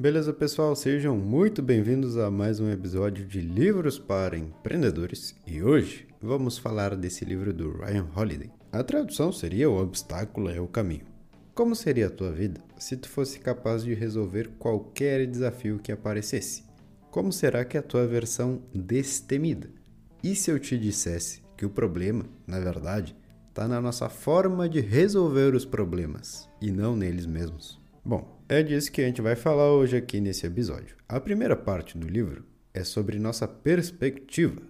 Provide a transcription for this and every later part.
Beleza, pessoal? Sejam muito bem-vindos a mais um episódio de Livros para Empreendedores e hoje vamos falar desse livro do Ryan Holiday. A tradução seria O Obstáculo é o Caminho. Como seria a tua vida se tu fosse capaz de resolver qualquer desafio que aparecesse? Como será que é a tua versão destemida? E se eu te dissesse que o problema, na verdade, está na nossa forma de resolver os problemas e não neles mesmos? Bom, é disso que a gente vai falar hoje aqui nesse episódio. A primeira parte do livro é sobre nossa perspectiva.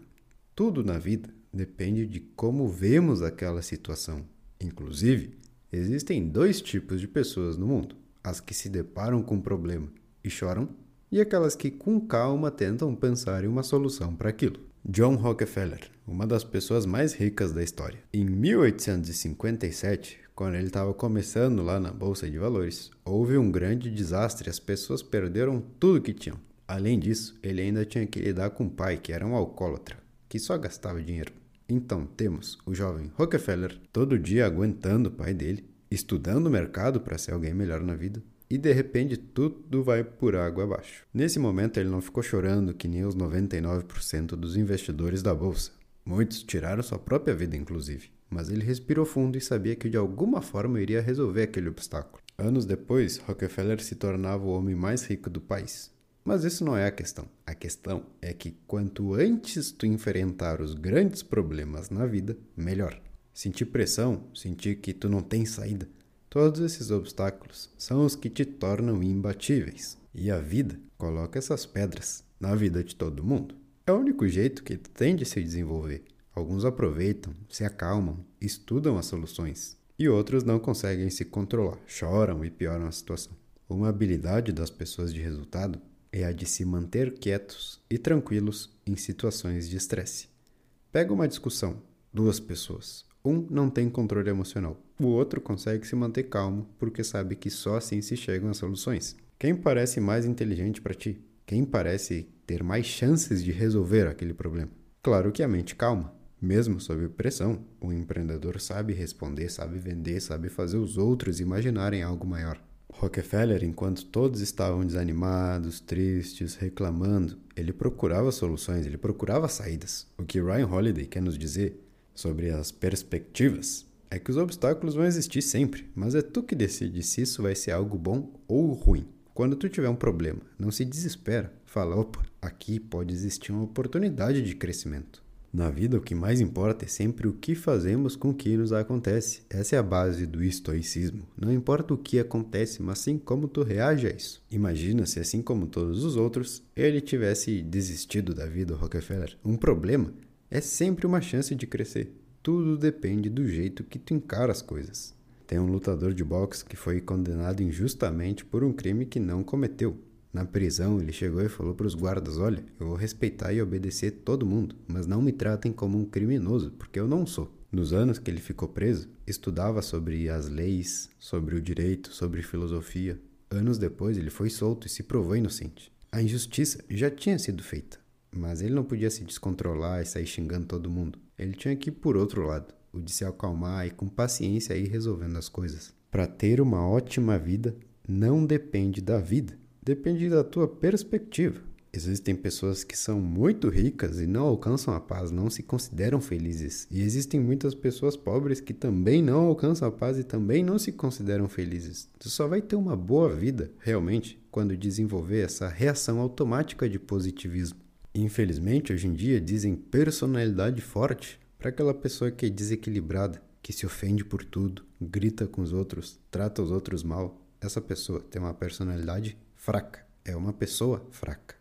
Tudo na vida depende de como vemos aquela situação. Inclusive, existem dois tipos de pessoas no mundo: as que se deparam com um problema e choram, e aquelas que com calma tentam pensar em uma solução para aquilo. John Rockefeller, uma das pessoas mais ricas da história. Em 1857, quando ele estava começando lá na bolsa de valores, houve um grande desastre, as pessoas perderam tudo que tinham. Além disso, ele ainda tinha que lidar com o pai, que era um alcoólatra, que só gastava dinheiro. Então temos o jovem Rockefeller todo dia aguentando o pai dele, estudando o mercado para ser alguém melhor na vida, e de repente tudo vai por água abaixo. Nesse momento ele não ficou chorando que nem os 99% dos investidores da bolsa. Muitos tiraram sua própria vida, inclusive mas ele respirou fundo e sabia que de alguma forma iria resolver aquele obstáculo. Anos depois, Rockefeller se tornava o homem mais rico do país. Mas isso não é a questão. A questão é que quanto antes tu enfrentar os grandes problemas na vida, melhor. Sentir pressão, sentir que tu não tem saída, todos esses obstáculos são os que te tornam imbatíveis. E a vida coloca essas pedras na vida de todo mundo. É o único jeito que tem de se desenvolver. Alguns aproveitam, se acalmam, estudam as soluções, e outros não conseguem se controlar, choram e pioram a situação. Uma habilidade das pessoas de resultado é a de se manter quietos e tranquilos em situações de estresse. Pega uma discussão, duas pessoas. Um não tem controle emocional, o outro consegue se manter calmo porque sabe que só assim se chegam às soluções. Quem parece mais inteligente para ti? Quem parece ter mais chances de resolver aquele problema? Claro que a mente calma. Mesmo sob pressão, o empreendedor sabe responder, sabe vender, sabe fazer os outros imaginarem algo maior. Rockefeller, enquanto todos estavam desanimados, tristes, reclamando, ele procurava soluções, ele procurava saídas. O que Ryan Holiday quer nos dizer sobre as perspectivas é que os obstáculos vão existir sempre, mas é tu que decide se isso vai ser algo bom ou ruim. Quando tu tiver um problema, não se desespera. Fala, opa, aqui pode existir uma oportunidade de crescimento. Na vida, o que mais importa é sempre o que fazemos com o que nos acontece. Essa é a base do estoicismo. Não importa o que acontece, mas sim como tu reage a isso. Imagina se, assim como todos os outros, ele tivesse desistido da vida, Rockefeller. Um problema é sempre uma chance de crescer. Tudo depende do jeito que tu encara as coisas. Tem um lutador de boxe que foi condenado injustamente por um crime que não cometeu. Na prisão, ele chegou e falou para os guardas: Olha, eu vou respeitar e obedecer todo mundo, mas não me tratem como um criminoso, porque eu não sou. Nos anos que ele ficou preso, estudava sobre as leis, sobre o direito, sobre filosofia. Anos depois, ele foi solto e se provou inocente. A injustiça já tinha sido feita, mas ele não podia se descontrolar e sair xingando todo mundo. Ele tinha que ir por outro lado, o de se acalmar e com paciência ir resolvendo as coisas. Para ter uma ótima vida, não depende da vida, depende da tua perspectiva. Existem pessoas que são muito ricas e não alcançam a paz, não se consideram felizes. E existem muitas pessoas pobres que também não alcançam a paz e também não se consideram felizes. Tu só vai ter uma boa vida, realmente, quando desenvolver essa reação automática de positivismo. Infelizmente, hoje em dia dizem personalidade forte para aquela pessoa que é desequilibrada, que se ofende por tudo, grita com os outros, trata os outros mal. Essa pessoa tem uma personalidade fraca, é uma pessoa fraca.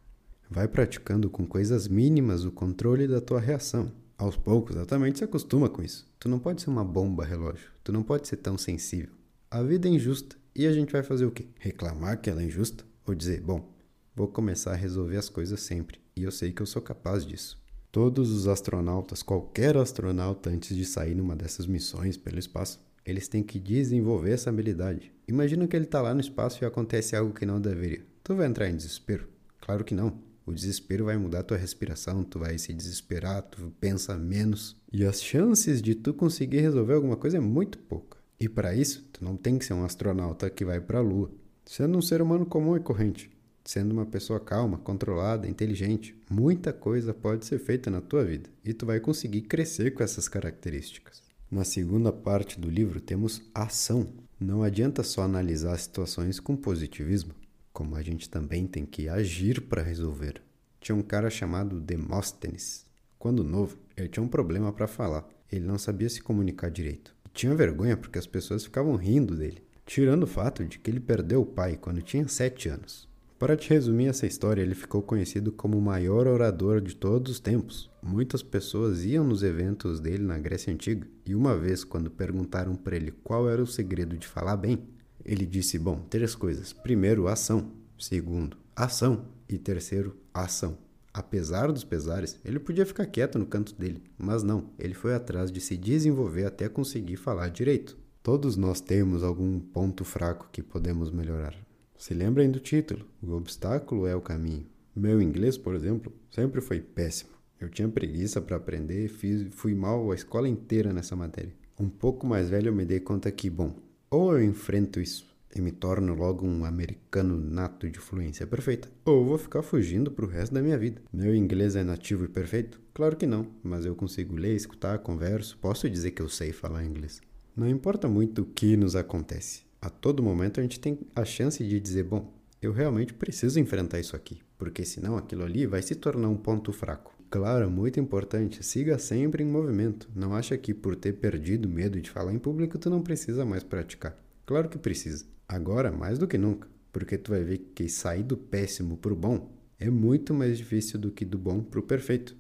Vai praticando com coisas mínimas o controle da tua reação. Aos poucos, exatamente se acostuma com isso. Tu não pode ser uma bomba relógio, tu não pode ser tão sensível. A vida é injusta e a gente vai fazer o quê? Reclamar que ela é injusta? Ou dizer, bom, vou começar a resolver as coisas sempre e eu sei que eu sou capaz disso. Todos os astronautas, qualquer astronauta antes de sair numa dessas missões pelo espaço, eles têm que desenvolver essa habilidade. Imagina que ele está lá no espaço e acontece algo que não deveria. Tu vai entrar em desespero? Claro que não. O desespero vai mudar tua respiração, tu vai se desesperar, tu pensa menos. E as chances de tu conseguir resolver alguma coisa é muito pouca. E para isso, tu não tem que ser um astronauta que vai para a lua. Sendo um ser humano comum e corrente. Sendo uma pessoa calma, controlada, inteligente, muita coisa pode ser feita na tua vida e tu vai conseguir crescer com essas características. Na segunda parte do livro temos ação. Não adianta só analisar situações com positivismo, como a gente também tem que agir para resolver. Tinha um cara chamado Demóstenes. Quando novo, ele tinha um problema para falar. Ele não sabia se comunicar direito. Tinha vergonha porque as pessoas ficavam rindo dele, tirando o fato de que ele perdeu o pai quando tinha 7 anos. Para te resumir essa história, ele ficou conhecido como o maior orador de todos os tempos. Muitas pessoas iam nos eventos dele na Grécia Antiga, e uma vez, quando perguntaram para ele qual era o segredo de falar bem, ele disse: Bom, três coisas. Primeiro, ação. Segundo, ação. E terceiro, ação. Apesar dos pesares, ele podia ficar quieto no canto dele, mas não, ele foi atrás de se desenvolver até conseguir falar direito. Todos nós temos algum ponto fraco que podemos melhorar. Se lembrem do título: O obstáculo é o caminho. Meu inglês, por exemplo, sempre foi péssimo. Eu tinha preguiça para aprender e fui mal a escola inteira nessa matéria. Um pouco mais velho eu me dei conta que, bom, ou eu enfrento isso e me torno logo um americano nato de fluência perfeita, ou vou ficar fugindo pro resto da minha vida. Meu inglês é nativo e perfeito? Claro que não, mas eu consigo ler, escutar, converso, posso dizer que eu sei falar inglês. Não importa muito o que nos acontece, a todo momento a gente tem a chance de dizer: bom, eu realmente preciso enfrentar isso aqui, porque senão aquilo ali vai se tornar um ponto fraco. Claro, muito importante, siga sempre em movimento. Não acha que por ter perdido medo de falar em público tu não precisa mais praticar. Claro que precisa. Agora, mais do que nunca, porque tu vai ver que sair do péssimo pro bom é muito mais difícil do que do bom pro perfeito.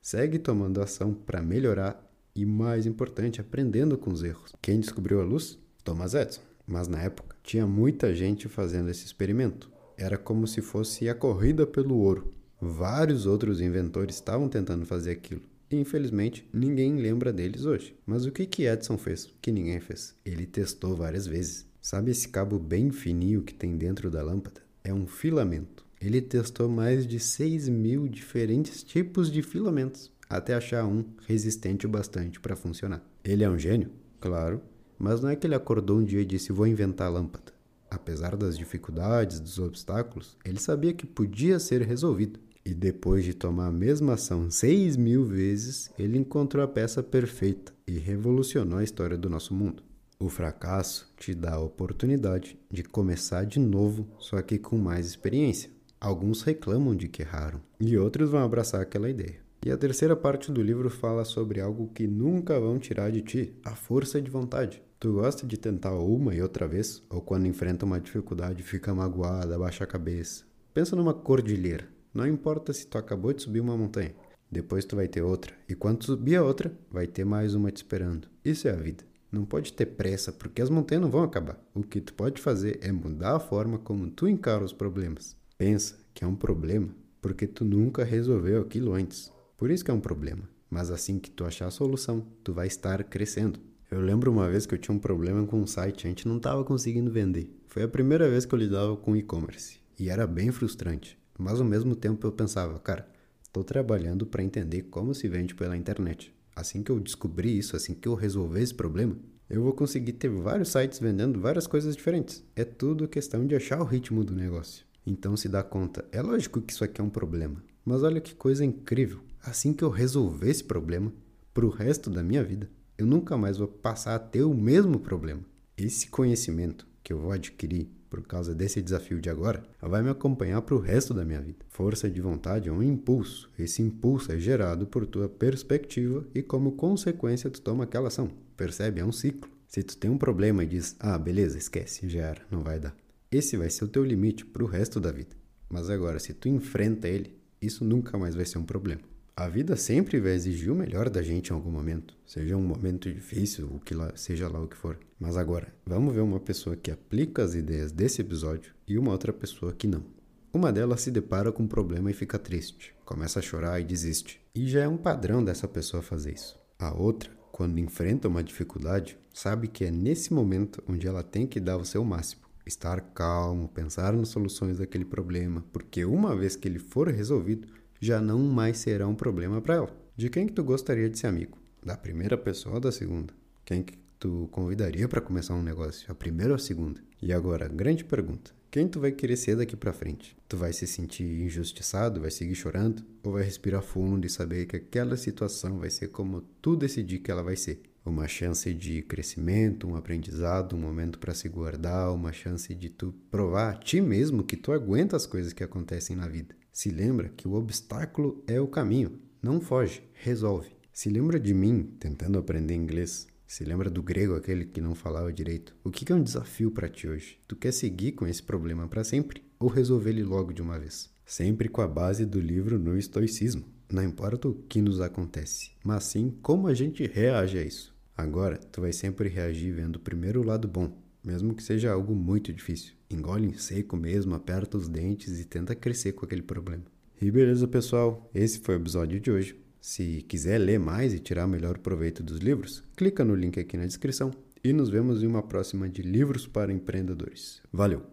Segue tomando ação para melhorar e, mais importante, aprendendo com os erros. Quem descobriu a luz? Thomas Edison. Mas na época tinha muita gente fazendo esse experimento. Era como se fosse a corrida pelo ouro. Vários outros inventores estavam tentando fazer aquilo. E infelizmente ninguém lembra deles hoje. Mas o que que Edison fez? Que ninguém fez. Ele testou várias vezes. Sabe esse cabo bem fininho que tem dentro da lâmpada? É um filamento. Ele testou mais de 6 mil diferentes tipos de filamentos até achar um resistente o bastante para funcionar. Ele é um gênio? Claro, mas não é que ele acordou um dia e disse: Vou inventar a lâmpada. Apesar das dificuldades, dos obstáculos, ele sabia que podia ser resolvido. E depois de tomar a mesma ação seis mil vezes, ele encontrou a peça perfeita e revolucionou a história do nosso mundo. O fracasso te dá a oportunidade de começar de novo, só que com mais experiência. Alguns reclamam de que erraram e outros vão abraçar aquela ideia. E a terceira parte do livro fala sobre algo que nunca vão tirar de ti: a força de vontade. Tu gosta de tentar uma e outra vez? Ou quando enfrenta uma dificuldade fica magoada, abaixa a cabeça? Pensa numa cordilheira. Não importa se tu acabou de subir uma montanha. Depois tu vai ter outra. E quando subir a outra, vai ter mais uma te esperando. Isso é a vida. Não pode ter pressa, porque as montanhas não vão acabar. O que tu pode fazer é mudar a forma como tu encara os problemas. Pensa que é um problema porque tu nunca resolveu aquilo antes. Por isso que é um problema. Mas assim que tu achar a solução, tu vai estar crescendo. Eu lembro uma vez que eu tinha um problema com um site, a gente não estava conseguindo vender. Foi a primeira vez que eu lidava com e-commerce e era bem frustrante. Mas ao mesmo tempo eu pensava, cara, estou trabalhando para entender como se vende pela internet. Assim que eu descobrir isso, assim que eu resolver esse problema, eu vou conseguir ter vários sites vendendo várias coisas diferentes. É tudo questão de achar o ritmo do negócio. Então se dá conta, é lógico que isso aqui é um problema, mas olha que coisa incrível. Assim que eu resolver esse problema, para o resto da minha vida, eu nunca mais vou passar a ter o mesmo problema. Esse conhecimento que eu vou adquirir por causa desse desafio de agora vai me acompanhar para o resto da minha vida. Força de vontade é um impulso. Esse impulso é gerado por tua perspectiva e como consequência tu toma aquela ação. Percebe? É um ciclo. Se tu tem um problema e diz, ah, beleza, esquece, já era, não vai dar. Esse vai ser o teu limite para o resto da vida. Mas agora, se tu enfrenta ele, isso nunca mais vai ser um problema. A vida sempre vai exigir o melhor da gente em algum momento, seja um momento difícil, o que lá, seja lá o que for. Mas agora, vamos ver uma pessoa que aplica as ideias desse episódio e uma outra pessoa que não. Uma delas se depara com um problema e fica triste, começa a chorar e desiste. E já é um padrão dessa pessoa fazer isso. A outra, quando enfrenta uma dificuldade, sabe que é nesse momento onde ela tem que dar o seu máximo. Estar calmo, pensar nas soluções daquele problema, porque uma vez que ele for resolvido, já não mais será um problema para ela. De quem que tu gostaria de ser amigo? Da primeira pessoa ou da segunda? Quem que tu convidaria para começar um negócio? A primeira ou a segunda? E agora, grande pergunta. Quem tu vai querer ser daqui para frente? Tu vai se sentir injustiçado, vai seguir chorando ou vai respirar fundo e saber que aquela situação vai ser como tu decidir que ela vai ser? Uma chance de crescimento, um aprendizado, um momento para se guardar, uma chance de tu provar a ti mesmo que tu aguenta as coisas que acontecem na vida. Se lembra que o obstáculo é o caminho. Não foge, resolve. Se lembra de mim tentando aprender inglês. Se lembra do grego, aquele que não falava direito. O que é um desafio para ti hoje? Tu quer seguir com esse problema para sempre ou resolver ele logo de uma vez? Sempre com a base do livro no estoicismo. Não importa o que nos acontece, mas sim como a gente reage a isso. Agora, tu vai sempre reagir vendo primeiro o lado bom, mesmo que seja algo muito difícil. Engole em seco mesmo, aperta os dentes e tenta crescer com aquele problema. E beleza, pessoal? Esse foi o episódio de hoje. Se quiser ler mais e tirar melhor proveito dos livros, clica no link aqui na descrição e nos vemos em uma próxima de Livros para Empreendedores. Valeu!